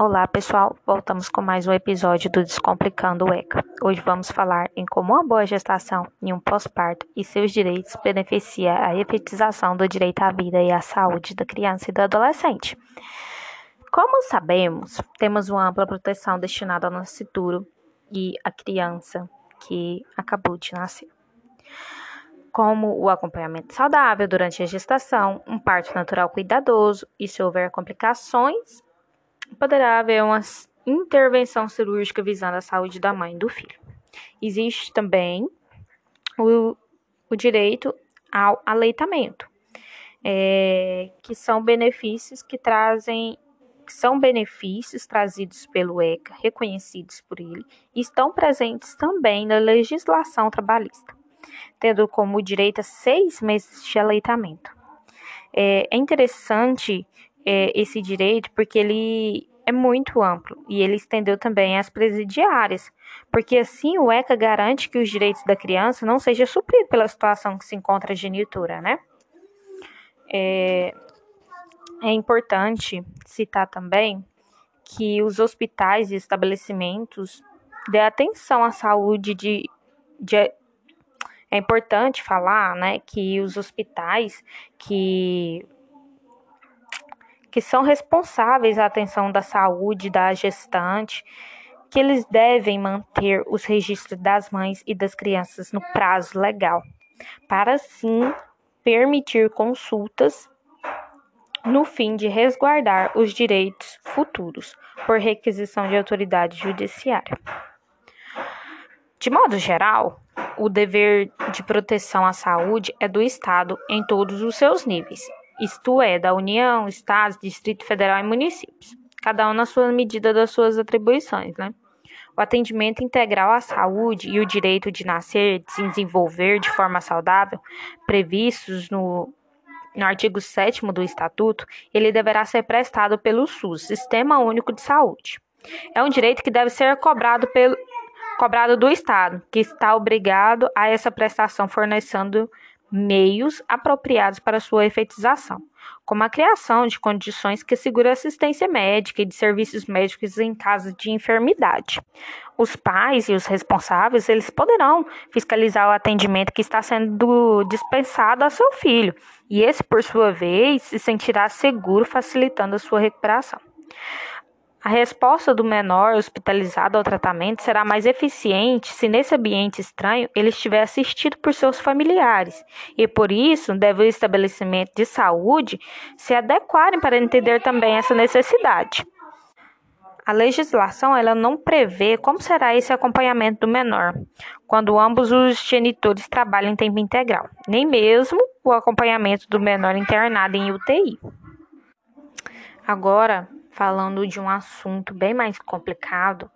Olá pessoal, voltamos com mais um episódio do Descomplicando o ECA. Hoje vamos falar em como uma boa gestação e um pós-parto e seus direitos beneficia a efetização do direito à vida e à saúde da criança e do adolescente. Como sabemos, temos uma ampla proteção destinada ao nascituro e à criança que acabou de nascer como o acompanhamento saudável durante a gestação, um parto natural cuidadoso e, se houver complicações, poderá haver uma intervenção cirúrgica visando a saúde da mãe e do filho. Existe também o, o direito ao aleitamento, é, que são benefícios que trazem que são benefícios trazidos pelo ECA, reconhecidos por ele, e estão presentes também na legislação trabalhista, tendo como direito a seis meses de aleitamento. É, é interessante é, esse direito porque ele é muito amplo e ele estendeu também às presidiárias, porque assim o ECA garante que os direitos da criança não sejam supridos pela situação que se encontra a genitura, né? É, é importante citar também que os hospitais e estabelecimentos dê atenção à saúde de, de é importante falar, né, que os hospitais que que são responsáveis à atenção da saúde da gestante, que eles devem manter os registros das mães e das crianças no prazo legal, para assim permitir consultas no fim de resguardar os direitos futuros por requisição de autoridade judiciária. De modo geral, o dever de proteção à saúde é do Estado em todos os seus níveis isto é, da União, Estados, Distrito Federal e municípios, cada um na sua medida das suas atribuições, né? O atendimento integral à saúde e o direito de nascer, de se desenvolver de forma saudável, previstos no, no artigo 7 do Estatuto, ele deverá ser prestado pelo SUS, Sistema Único de Saúde. É um direito que deve ser cobrado, pelo, cobrado do Estado, que está obrigado a essa prestação fornecendo meios apropriados para sua efetização, como a criação de condições que assegurem assistência médica e de serviços médicos em caso de enfermidade. Os pais e os responsáveis, eles poderão fiscalizar o atendimento que está sendo dispensado a seu filho, e esse, por sua vez, se sentirá seguro, facilitando a sua recuperação. A resposta do menor hospitalizado ao tratamento será mais eficiente se nesse ambiente estranho ele estiver assistido por seus familiares, e por isso deve o estabelecimento de saúde se adequarem para entender também essa necessidade. A legislação ela não prevê como será esse acompanhamento do menor, quando ambos os genitores trabalham em tempo integral, nem mesmo o acompanhamento do menor internado em UTI. Agora, falando de um assunto bem mais complicado,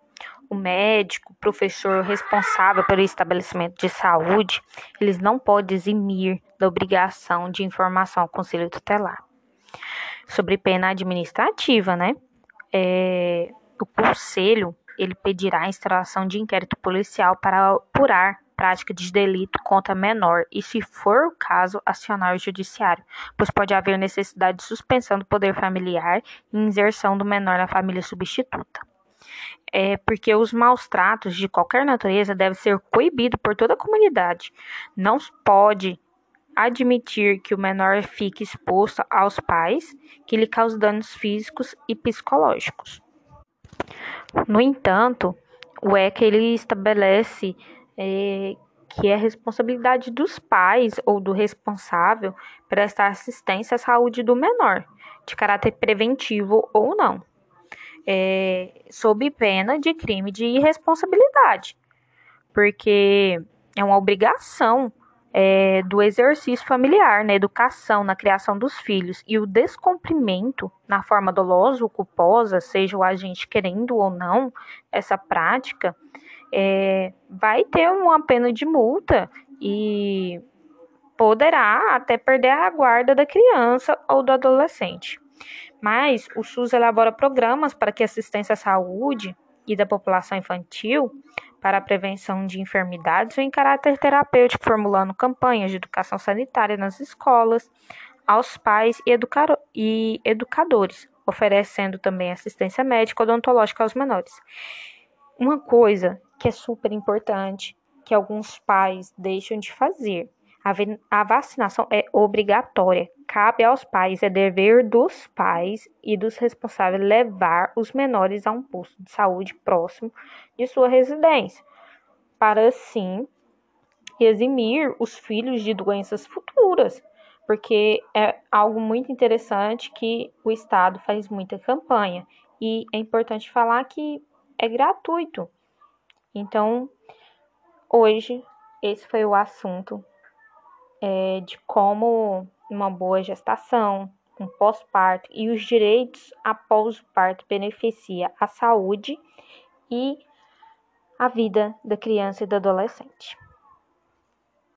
o médico, o professor responsável pelo estabelecimento de saúde, eles não podem eximir da obrigação de informação ao conselho tutelar. Sobre pena administrativa, né? É, o conselho ele pedirá a instalação de inquérito policial para apurar prática de delito contra menor e, se for o caso, acionar o judiciário, pois pode haver necessidade de suspensão do poder familiar e inserção do menor na família substituta. É porque os maus tratos de qualquer natureza devem ser coibidos por toda a comunidade. Não pode admitir que o menor fique exposto aos pais que lhe causam danos físicos e psicológicos. No entanto, o ECA ele estabelece é, que é responsabilidade dos pais ou do responsável prestar assistência à saúde do menor, de caráter preventivo ou não, é, sob pena de crime de irresponsabilidade, porque é uma obrigação é, do exercício familiar, na educação, na criação dos filhos, e o descumprimento na forma dolosa ou culposa, seja o agente querendo ou não essa prática, é, vai ter uma pena de multa e poderá até perder a guarda da criança ou do adolescente. Mas o SUS elabora programas para que assistência à saúde e da população infantil para a prevenção de enfermidades em caráter terapêutico, formulando campanhas de educação sanitária nas escolas, aos pais e, e educadores, oferecendo também assistência médica odontológica aos menores. Uma coisa que é super importante, que alguns pais deixam de fazer, a vacinação é obrigatória. Cabe aos pais, é dever dos pais e dos responsáveis levar os menores a um posto de saúde próximo de sua residência, para assim eximir os filhos de doenças futuras, porque é algo muito interessante que o Estado faz muita campanha e é importante falar que é gratuito. Então, hoje, esse foi o assunto é, de como uma boa gestação, um pós-parto e os direitos após o parto beneficia a saúde e a vida da criança e do adolescente.